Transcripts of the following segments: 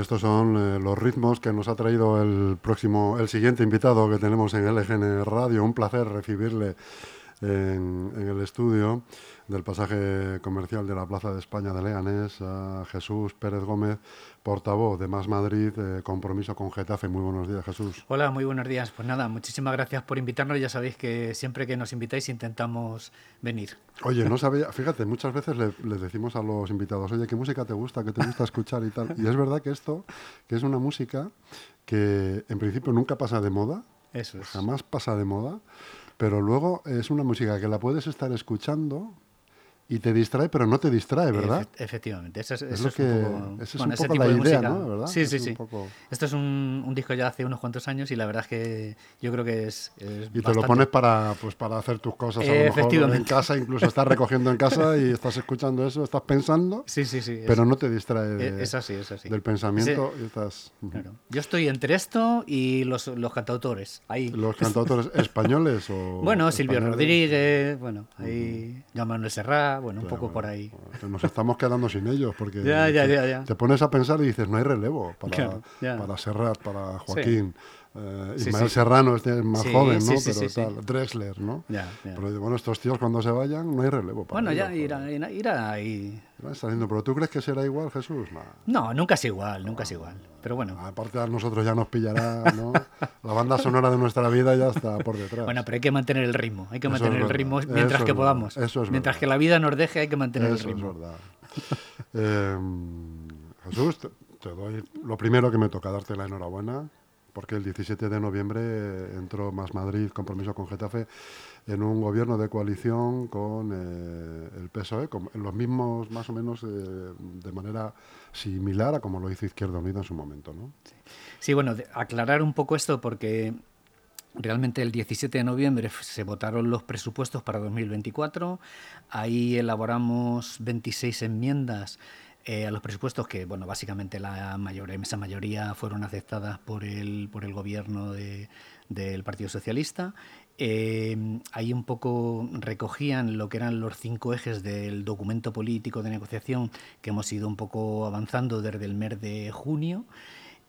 Estos son eh, los ritmos que nos ha traído el próximo, el siguiente invitado que tenemos en LGN Radio. Un placer recibirle en, en el estudio del pasaje comercial de la Plaza de España de Leganés a Jesús Pérez Gómez, portavoz de Más Madrid, eh, compromiso con Getafe. Muy buenos días, Jesús. Hola, muy buenos días. Pues nada, muchísimas gracias por invitarnos. Ya sabéis que siempre que nos invitáis intentamos venir. Oye, no sabía, fíjate, muchas veces le, les decimos a los invitados, oye, ¿qué música te gusta? ¿Qué te gusta escuchar y tal? Y es verdad que esto, que es una música que en principio nunca pasa de moda, Eso es. jamás pasa de moda, pero luego es una música que la puedes estar escuchando y te distrae, pero no te distrae, ¿verdad? Efe- efectivamente, eso es, Es eso lo es que- un poco, es bueno, un ese poco tipo la de idea, música. ¿no? ¿Verdad? Sí, sí, sí. poco- Esto es un, un disco ya hace unos cuantos años y la verdad es que yo creo que es, es Y te lo pones para, pues, para hacer tus cosas a lo mejor en casa, incluso estás recogiendo en casa y estás escuchando eso, estás pensando, Sí, sí, sí. pero no te distrae de- es, es así, es así. del pensamiento y estás... Claro. Yo estoy entre esto y los, los cantautores. Ahí. ¿Los cantautores españoles o...? Bueno, Silvio? Rodríguez, bueno, ahí Joan Manuel Serrat, bueno, un poco por ahí. que Nos estamos quedando sin ellos porque Ya, ya, te, ya, ya. te pones a pensar y dices, no hay relevo para, Claro, para Serrat, para Joaquín. Eh, Ismael sí. Serrano este es más joven, ¿no? Pero tal, Drexler, ¿no? Pero bueno, estos tíos cuando se vayan no hay relevo para Bueno, ya irá, irá, irá ahí. Saliendo. Pero ¿tú crees que será igual, Jesús? Nah. No, nunca es igual, nunca es igual. Pero bueno, Aparte a nosotros ya nos pillará, ¿no? La banda sonora de nuestra vida ya está por detrás. bueno, pero hay que mantener el ritmo, hay que Eso mantener es el ritmo mientras es que verdad, podamos. eso es mientras verdad. que la vida nos deje, hay que mantener Eso el es ritmo. verdad. Eh, Jesús, te, te doy lo primero que me toca darte la enhorabuena, porque el 17 de noviembre entró Más Madrid, compromiso con Getafe, en un gobierno de coalición con eh, el PSOE, con- los mismos, más o menos, eh, de manera similar a como lo hizo Izquierda Unida en su momento, ¿no? Sí, bueno, aclarar un poco esto porque realmente el 17 de noviembre se votaron los presupuestos para 2024. Ahí elaboramos 26 enmiendas eh, a los presupuestos que, bueno, básicamente la mayor, esa mayoría fueron aceptadas por el, por el gobierno de- del Partido Socialista. Eh, ahí un poco recogían lo que eran los cinco ejes del documento político de negociación que hemos ido un poco avanzando desde el mes de junio.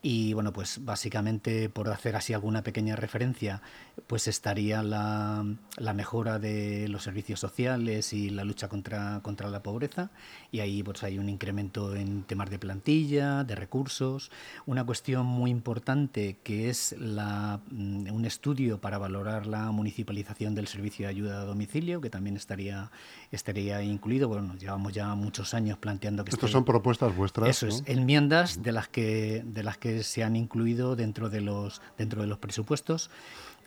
Y bueno, pues básicamente por hacer así alguna pequeña referencia, pues estaría la, la mejora de los servicios sociales y la lucha contra, contra la pobreza. Y ahí pues hay un incremento en temas de plantilla, de recursos. Una cuestión muy importante que es la, mm, un estudio para valorar la municipalización del servicio de ayuda a domicilio, que también estaría, estaría incluido. Bueno, llevamos ya muchos años planteando que Estas son propuestas vuestras, eso es, enmiendas de las que de las que se han incluido dentro de los dentro de los presupuestos.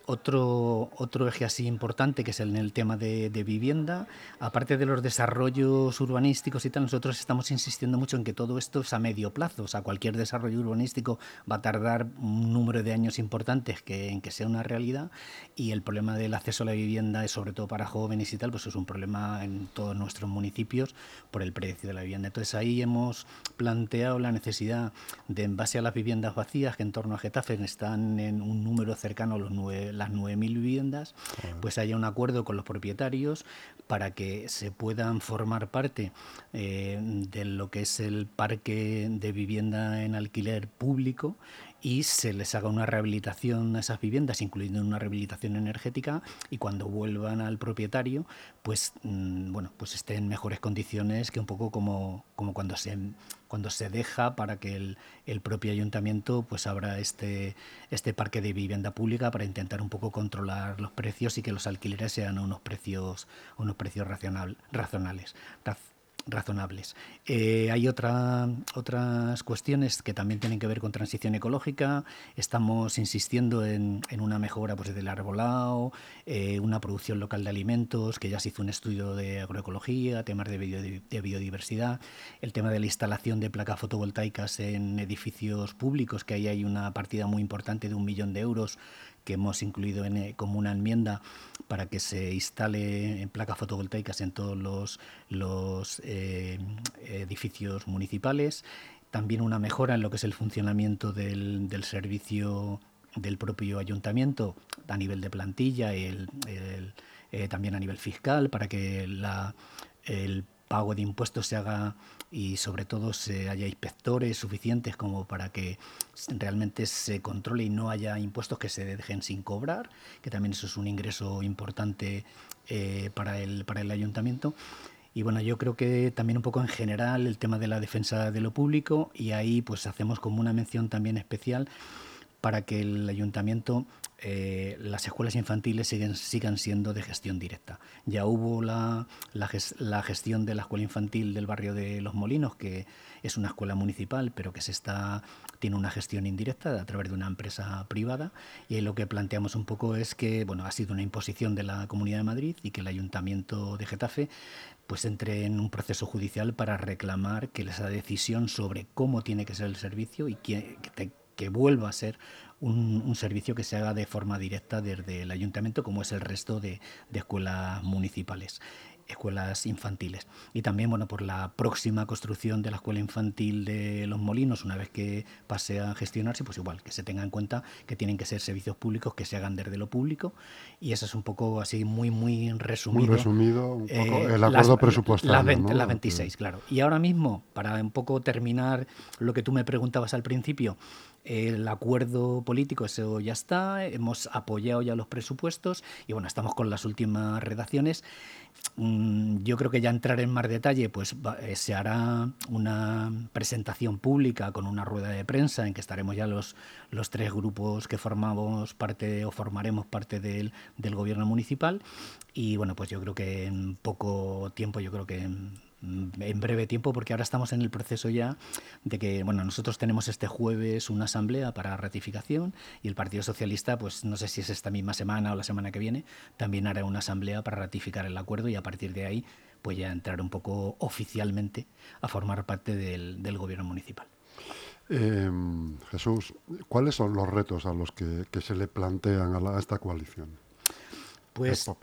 Otro, otro eje así importante que es en el tema de, de vivienda, aparte de los desarrollos urbanísticos y tal, nosotros estamos insistiendo mucho en que todo esto es a medio plazo, o sea, cualquier desarrollo urbanístico va a tardar un número de años importantes que, en que sea una realidad. Y el problema del acceso a la vivienda, sobre todo para jóvenes y tal, pues es un problema en todos nuestros municipios por el precio de la vivienda. Entonces ahí hemos planteado la necesidad de, en base a las viviendas vacías, que en torno a Getafe están en un número cercano a los nueve- las 9.000 viviendas, pues haya un acuerdo con los propietarios para que se puedan formar parte eh, de lo que es el parque de vivienda en alquiler público y se les haga una rehabilitación a esas viviendas, incluyendo una rehabilitación energética, y cuando vuelvan al propietario, pues mm, bueno, pues estén en mejores condiciones que un poco como, como cuando se cuando se deja para que el, el propio ayuntamiento pues abra este, este parque de vivienda pública para intentar un poco controlar los precios y que los alquileres sean unos precios, unos precios racional, razonales. raz- razonables. Eh, hay otra, otras cuestiones que también tienen que ver con transición ecológica. Estamos insistiendo en, en una mejora pues, del arbolado, eh, una producción local de alimentos, que ya se hizo un estudio de agroecología, temas de, bio- de biodiversidad, el tema de la instalación de placas fotovoltaicas en edificios públicos, que ahí hay una partida muy importante de un millón de euros que hemos incluido en, eh, como una enmienda para que se instale en placas fotovoltaicas en todos los, los eh, edificios municipales. También una mejora en lo que es el funcionamiento del, del servicio del propio ayuntamiento a nivel de plantilla, el, el, eh, también a nivel fiscal, para que la, el pago de impuestos se haga y sobre todo se haya inspectores suficientes como para que realmente se controle y no haya impuestos que se dejen sin cobrar, que también eso es un ingreso importante eh, para, el, para el ayuntamiento. Y bueno, yo creo que también un poco en general el tema de la defensa de lo público y ahí pues hacemos como una mención también especial para que el ayuntamiento, eh, las escuelas infantiles siguen, sigan siendo de gestión directa. Ya hubo la, la, gestión de la escuela infantil del barrio de Los Molinos, que es una escuela municipal, pero que se está, tiene una gestión indirecta a través de una empresa privada. Y lo que planteamos un poco es que bueno, ha sido una imposición de la Comunidad de Madrid y que el ayuntamiento de Getafe pues entre en un proceso judicial para reclamar que esa decisión sobre cómo tiene que ser el servicio y que, que vuelva a ser un, servicio que se haga de forma directa desde el ayuntamiento, como es el resto de, de escuelas municipales escuelas infantiles. Y también, bueno, por la próxima construcción de la escuela infantil de Los Molinos, una vez que pase a gestionarse, pues igual, que se tenga en cuenta que tienen que ser servicios públicos que se hagan desde lo público. Y eso es un poco así, muy, muy resumido. Muy resumido, un poco eh, el acuerdo presupuestario. Las, 26, claro. Y ahora mismo, para un poco terminar lo que tú me preguntabas al principio, el acuerdo político, eso ya está, hemos apoyado ya los presupuestos y bueno, estamos con las últimas redacciones. Mm, yo creo que ya entrar en más detalle, pues eh, se hará una presentación pública con una rueda de prensa en que estaremos ya los, los tres grupos que formamos parte o formaremos parte del, del gobierno municipal y bueno, pues yo creo que en poco tiempo, yo creo que en breve tiempo, porque ahora estamos en el proceso ya de que, bueno, nosotros tenemos este jueves una asamblea para ratificación y el Partido Socialista, pues no sé si es esta misma semana o la semana que viene, también hará una asamblea para ratificar el acuerdo y a partir de ahí, pues ya entrar un poco oficialmente a formar parte del, gobierno municipal. Em, Jesús, ¿cuáles son los retos a los que, se le plantean a esta coalición? Pues, eh,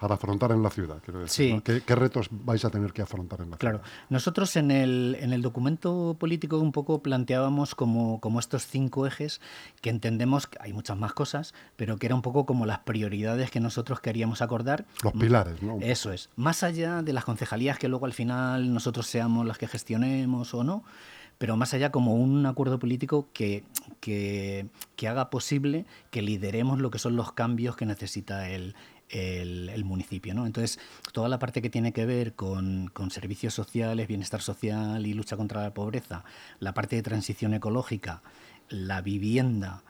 para, afrontar en la ciudad, quiero decir. ¿Qué, retos vais a tener que afrontar en la ciudad? Claro, nosotros en el, en el documento político un poco planteábamos como, como estos cinco ejes que entendemos que hay muchas más cosas, pero que era un poco como las prioridades que nosotros queríamos acordar. Los pilares, ¿no? Eso es. Más allá de las concejalías que luego al final nosotros seamos las que gestionemos o no, pero más allá como un acuerdo político que, que, haga posible que lideremos lo que son los cambios que necesita el, el, municipio. ¿no? Entonces, toda la parte que tiene que ver con, con, servicios sociales, bienestar social y lucha contra la pobreza, la parte de transición ecológica, la vivienda,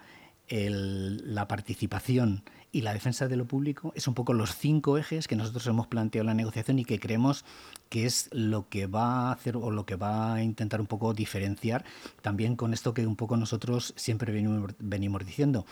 la participación y la defensa de lo público es un poco los cinco ejes que nosotros hemos planteado en la negociación y que creemos que es lo que va a hacer o lo que va a intentar un poco diferenciar también con esto que un poco nosotros siempre venimos diciendo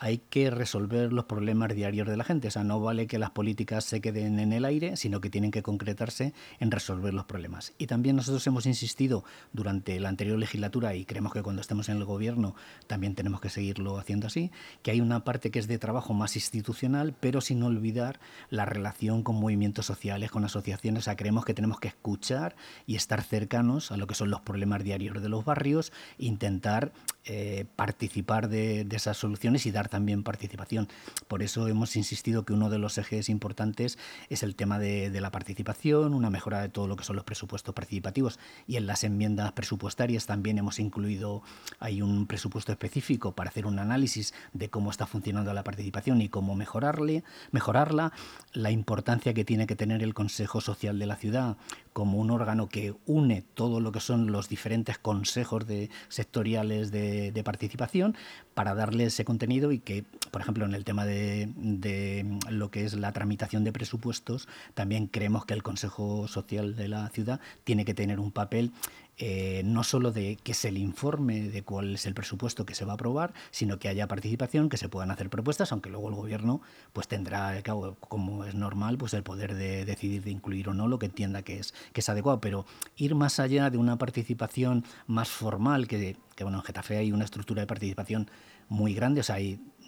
hay que resolver los problemas diarios de la gente. O sea, no vale que las políticas se queden en el aire, sino que tienen que concretarse en resolver los problemas. Y también nosotros hemos insistido durante la anterior legislatura, y creemos que cuando estemos en el gobierno también tenemos que seguirlo haciendo así, que hay una parte que es de trabajo más institucional, pero sin olvidar la relación con movimientos sociales, con asociaciones. O sea, creemos que tenemos que escuchar y estar cercanos a lo que son los problemas diarios de los barrios, intentar eh, participar de, de esas soluciones y dar también participación. Por eso hemos insistido que uno de los ejes importantes es el tema de, la participación, una mejora de todo lo que son los presupuestos participativos y en las enmiendas presupuestarias también hemos incluido hay un presupuesto específico para hacer un análisis de cómo está funcionando la participación y cómo mejorarle, mejorarla, la importancia que tiene que tener el Consejo Social de la ciudad como un órgano que une todo lo que son los diferentes consejos de, sectoriales de, de participación para darle ese contenido y que, por ejemplo, en el tema de, lo que es la tramitación de presupuestos, también creemos que el Consejo Social de la ciudad tiene que tener un papel eh, no solo de que se le informe de cuál es el presupuesto que se va a aprobar, sino que haya participación, que se puedan hacer propuestas, aunque luego el gobierno pues tendrá, como es normal, pues el poder de decidir de incluir o no lo que entienda que es, que es adecuado, pero ir más allá de una participación más formal, que, que bueno, en Getafe hay una estructura de participación muy grande, o sea,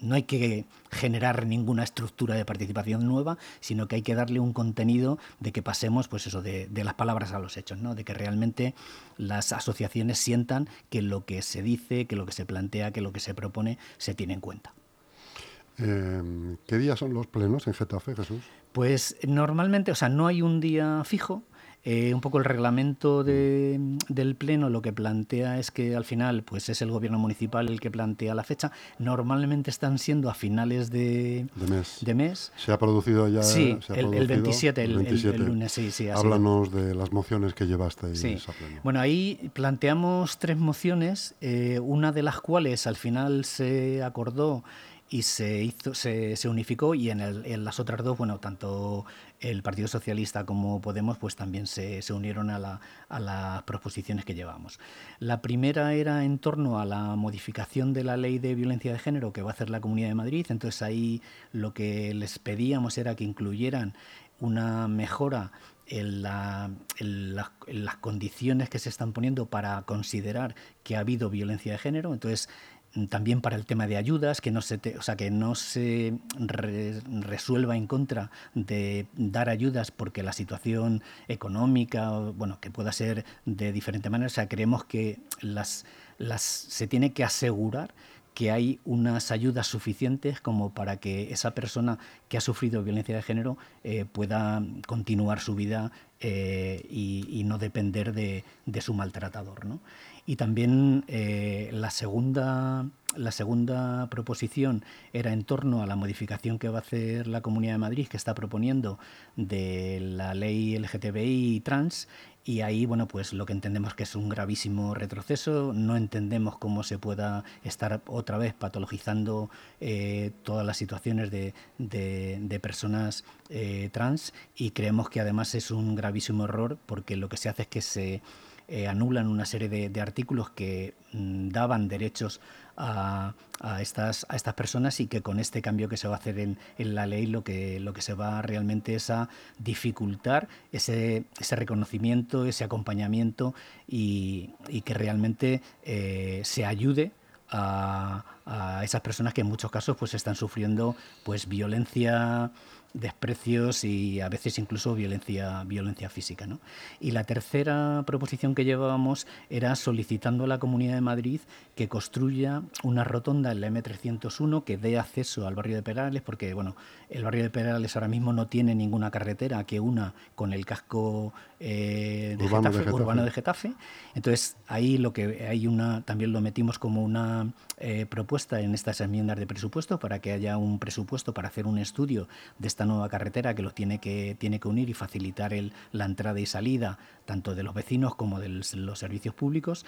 no hay que generar ninguna estructura de participación nueva, sino que hay que darle un contenido de que pasemos, pues eso, de, las palabras a los hechos, ¿no? De que realmente las asociaciones sientan que lo que se dice, que lo que se plantea, que lo que se propone, se tiene en cuenta. Em, ¿Qué días son los plenos en Getafe, Jesús? Pues normalmente, o sea, no hay un día fijo, Eh, un poco el reglamento del Pleno lo que plantea es que al final pues es el gobierno municipal el que plantea la fecha. Normalmente están siendo a finales de, de, mes. Se ha producido ya. Sí, se ha el, producido, 27, el, 27, el, lunes, sí, sí. Háblanos de las mociones que llevaste. Sí. Bueno, ahí planteamos tres mociones, eh, una de las cuales al final se acordó y se hizo se, se unificó y en, el, en, las otras dos bueno tanto el Partido Socialista como Podemos pues también se, se unieron a, la, a, las proposiciones que llevamos la primera era en torno a la modificación de la ley de violencia de género que va a hacer la Comunidad de Madrid entonces ahí lo que les pedíamos era que incluyeran una mejora en, la, en, la, en, las condiciones que se están poniendo para considerar que ha habido violencia de género. Entonces, también para el tema de ayudas, que no se, o sea, que no se resuelva en contra de dar ayudas porque la situación económica, bueno, que pueda ser de diferente manera, o sea, creemos que las, las, se tiene que asegurar que hay unas ayudas suficientes como para que esa persona que ha sufrido violencia de género eh, pueda continuar su vida eh, y, y, no depender de, de su maltratador. ¿no? Y también eh, la, segunda, la segunda proposición era en torno a la modificación que va a hacer la Comunidad de Madrid, que está proponiendo de la ley LGTBI trans. Y ahí, bueno, pues lo que entendemos que es un gravísimo retroceso, no entendemos cómo se pueda estar otra vez patologizando eh, todas las situaciones de, de, personas eh, trans y creemos que además es un gravísimo error porque lo que se hace es que se eh, anulan una serie de, artículos que mm, daban derechos a, a, estas, a estas personas y que con este cambio que se va a hacer en, en, la ley lo que, lo que se va realmente es a dificultar ese, ese reconocimiento, ese acompañamiento y, y que realmente eh, se ayude a, a, esas personas que en muchos casos pues están sufriendo pues violencia desprecios y a veces incluso violencia, violencia física. ¿no? Y la tercera proposición que llevábamos era solicitando a la Comunidad de Madrid que construya una rotonda en la M301 que dé acceso al barrio de Perales, porque bueno, el barrio de Perales ahora mismo no tiene ninguna carretera que una con el casco eh, de urbano, Getafe, de Getafe. urbano de Getafe. Entonces ahí lo que hay una también lo metimos como una eh, propuesta en estas enmiendas de presupuesto para que haya un presupuesto para hacer un estudio de esta nueva carretera que los tiene que tiene que unir y facilitar el, la entrada y salida tanto de los vecinos como de los servicios públicos.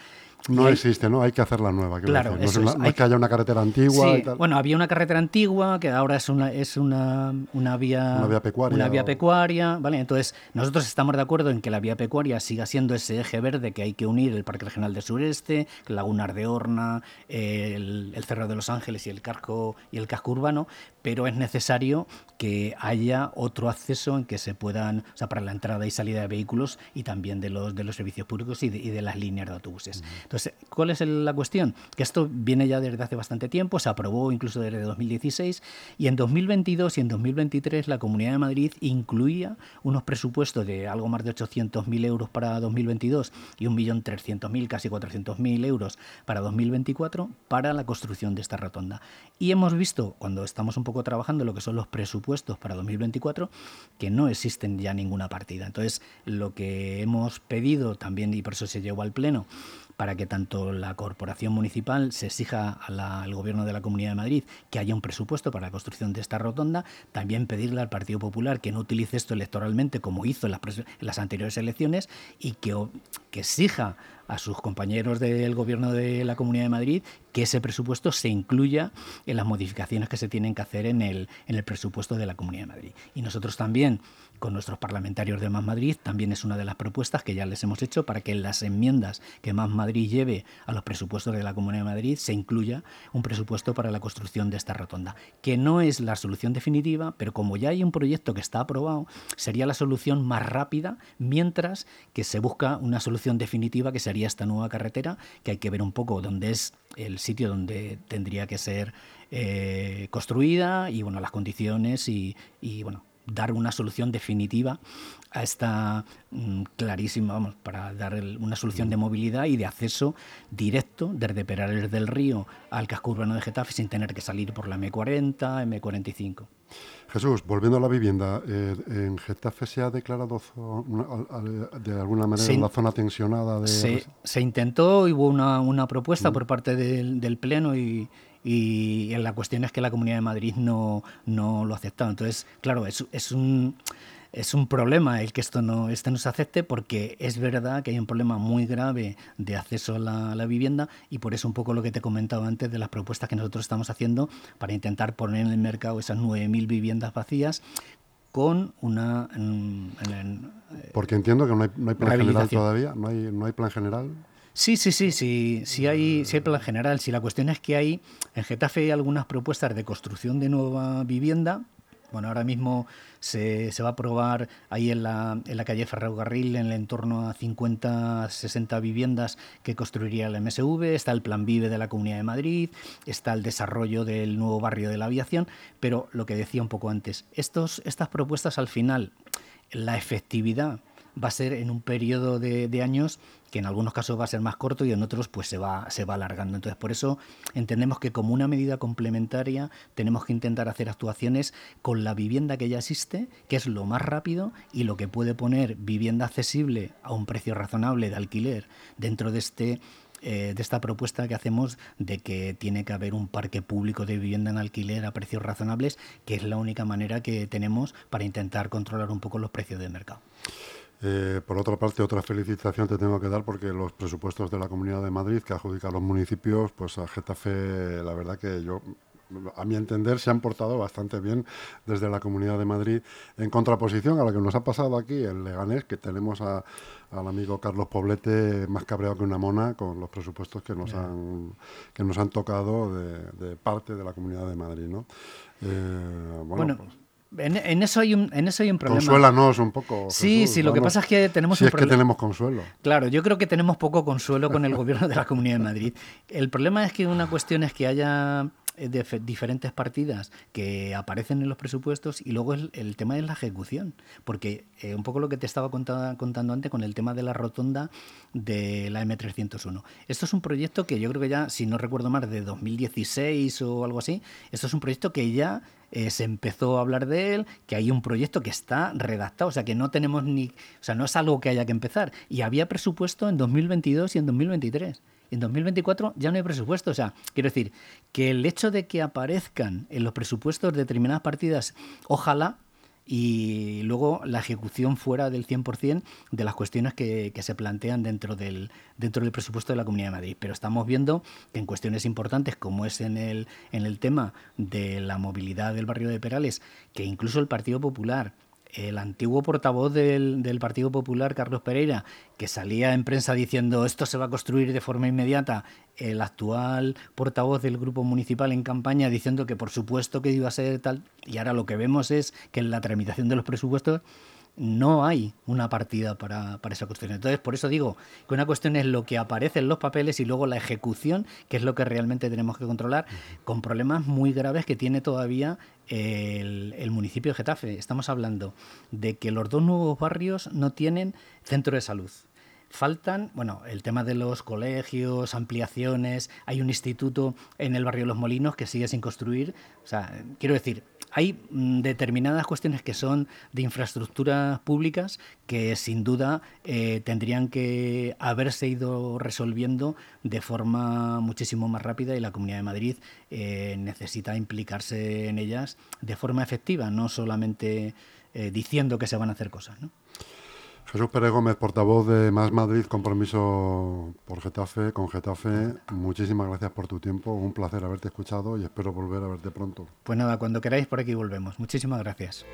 No hay, existe, ¿no? Hay que hacer la nueva. Claro. No, es, no hay es que haya una carretera antigua Sí, y tal. bueno, había una carretera antigua que ahora es una es una, una vía Una vía pecuaria una vía o- pecuaria, ¿vale? Entonces, nosotros estamos de acuerdo en que la vía pecuaria siga siendo ese eje verde que hay que unir el Parque Regional del Sureste, Lagunar de Horna, el, el Cerro de los Ángeles y el casco y el casco urbano, pero es necesario que haya otro acceso en que se puedan, o sea, para la entrada y salida de vehículos y también de los de los servicios públicos y de, y de las líneas de autobuses. Entonces, ¿cuál es la cuestión? Que esto viene ya desde hace bastante tiempo, se aprobó incluso desde 2016 y en 2022 y en 2023 la Comunidad de Madrid incluía unos presupuestos de algo más de 800.000 euros para 2022 y 1.300.000, casi 400.000 euros para 2024 para la construcción de esta rotonda. Y hemos visto, cuando estamos un poco trabajando lo que son los presupuestos para 2024, que no existen ya ninguna partida. Entonces, lo que hemos pedido también, y por eso se llevó al Pleno, para que tanto la corporación municipal se exija al gobierno de la Comunidad de Madrid que haya un presupuesto para la construcción de esta rotonda, también pedirle al Partido Popular que no utilice esto electoralmente como hizo en las, en las anteriores elecciones y que, que exija a sus compañeros del gobierno de la Comunidad de Madrid que ese presupuesto se incluya en las modificaciones que se tienen que hacer en el, en el presupuesto de la Comunidad de Madrid. Y nosotros también, con nuestros parlamentarios de Más Madrid, también es una de las propuestas que ya les hemos hecho para que en las enmiendas que Más Madrid lleve a los presupuestos de la Comunidad de Madrid se incluya un presupuesto para la construcción de esta rotonda, que no es la solución definitiva, pero como ya hay un proyecto que está aprobado, sería la solución más rápida, mientras que se busca una solución definitiva que sería esta nueva carretera, que hay que ver un poco dónde es el sitio donde tendría que ser eh, construida y bueno las condiciones y, y, bueno dar una solución definitiva a esta mm, clarísima, vamos, para dar una solución de movilidad y de acceso directo desde Perales del Río al casco urbano de Getafe sin tener que salir por la M40, M45. Jesús, volviendo a la vivienda, eh, ¿en Getafe se ha declarado de alguna manera la zona tensionada? De... Se, intentó, hubo una, propuesta mm. por parte del, Pleno y, y la cuestión es que la Comunidad de Madrid no, no lo ha aceptado. Entonces, claro, es, es un es un problema el que esto no, este no se acepte porque es verdad que hay un problema muy grave de acceso a la, vivienda y por eso un poco lo que te he comentado antes de las propuestas que nosotros estamos haciendo para intentar poner en el mercado esas 9.000 viviendas vacías con una... porque entiendo que no hay, no hay plan general todavía, no hay, no hay plan general. Sí, sí, sí, sí, sí hay, sí hay plan general. Si la cuestión es que hay, en Getafe hay algunas propuestas de construcción de nueva vivienda, bueno, ahora mismo se, va a aprobar ahí en la, en la calle Ferrocarril, en el entorno a 50, 60 viviendas que construiría el MSV, está el Plan Vive de la Comunidad de Madrid, está el desarrollo del nuevo barrio de la aviación, pero lo que decía un poco antes, estos, estas propuestas al final, la efectividad va a ser en un periodo de años que en algunos casos va a ser más corto y en otros pues se va, se va alargando. Entonces, por eso entendemos que como una medida complementaria tenemos que intentar hacer actuaciones con la vivienda que ya existe, que es lo más rápido y lo que puede poner vivienda accesible a un precio razonable de alquiler dentro de este eh, de esta propuesta que hacemos de que tiene que haber un parque público de vivienda en alquiler a precios razonables, que es la única manera que tenemos para intentar controlar un poco los precios del mercado. Eh, por otra parte, otra felicitación te tengo que dar porque los presupuestos de la Comunidad de Madrid que adjudica a los municipios, pues a Getafe, la verdad que yo a mi entender, se han portado bastante bien desde la Comunidad de Madrid, en contraposición a lo que nos ha pasado aquí en Leganés, que tenemos al amigo Carlos Poblete más cabreado que una mona con los presupuestos que nos, han, que nos han tocado de, parte de la Comunidad de Madrid. ¿no? Eh, bueno, pues en, eso hay un, en eso hay un problema. Consuélanos un poco. Sí, sí, lo que pasa es que tenemos si es que tenemos consuelo. Claro, yo creo que tenemos poco consuelo con el gobierno de la Comunidad de Madrid. El problema es que una cuestión es que haya de diferentes partidas que aparecen en los presupuestos y luego el, el tema de la ejecución. Porque eh, un poco lo que te estaba contando, contando antes con el tema de la rotonda de la M301. Esto es un proyecto que yo creo que ya, si no recuerdo mal, de 2016 o algo así, esto es un proyecto que ya eh, se empezó a hablar de él, que hay un proyecto que está redactado, o sea, que no tenemos ni, o sea, no es algo que haya que empezar. Y había presupuesto en 2022 y en 2023 en 2024 ya no hay presupuesto. O sea, quiero decir que el hecho de que aparezcan en los presupuestos determinadas partidas, ojalá y luego la ejecución fuera del 100% de las cuestiones que, se plantean dentro del, dentro del presupuesto de la Comunidad de Madrid. Pero estamos viendo que en cuestiones importantes, como es en el, en el tema de la movilidad del barrio de Perales, que incluso el Partido Popular el antiguo portavoz del, Partido Popular, Carlos Pereira, que salía en prensa diciendo esto se va a construir de forma inmediata, el actual portavoz del grupo municipal en campaña diciendo que por supuesto que iba a ser tal, y ahora lo que vemos es que en la tramitación de los presupuestos no hay una partida para, esa cuestión. Entonces, por eso digo que una cuestión es lo que aparece en los papeles y luego la ejecución, que es lo que realmente tenemos que controlar, con problemas muy graves que tiene todavía el, el municipio de Getafe. Estamos hablando de que los dos nuevos barrios no tienen centro de salud. Faltan, bueno, el tema de los colegios, ampliaciones, hay un instituto en el barrio de Los Molinos que sigue sin construir. O sea, quiero decir, hay mm, determinadas cuestiones que son de infraestructuras públicas que sin duda eh, tendrían que haberse ido resolviendo de forma muchísimo más rápida y la Comunidad de Madrid eh, necesita implicarse en ellas de forma efectiva, no solamente eh, diciendo que se van a hacer cosas. ¿no? Jesús Pérez Gómez, portavoz de Más Madrid, compromiso por Getafe, con Getafe. Muchísimas gracias por tu tiempo, un placer haberte escuchado y espero volver a verte pronto. Pues nada, cuando queráis por aquí volvemos. Muchísimas gracias.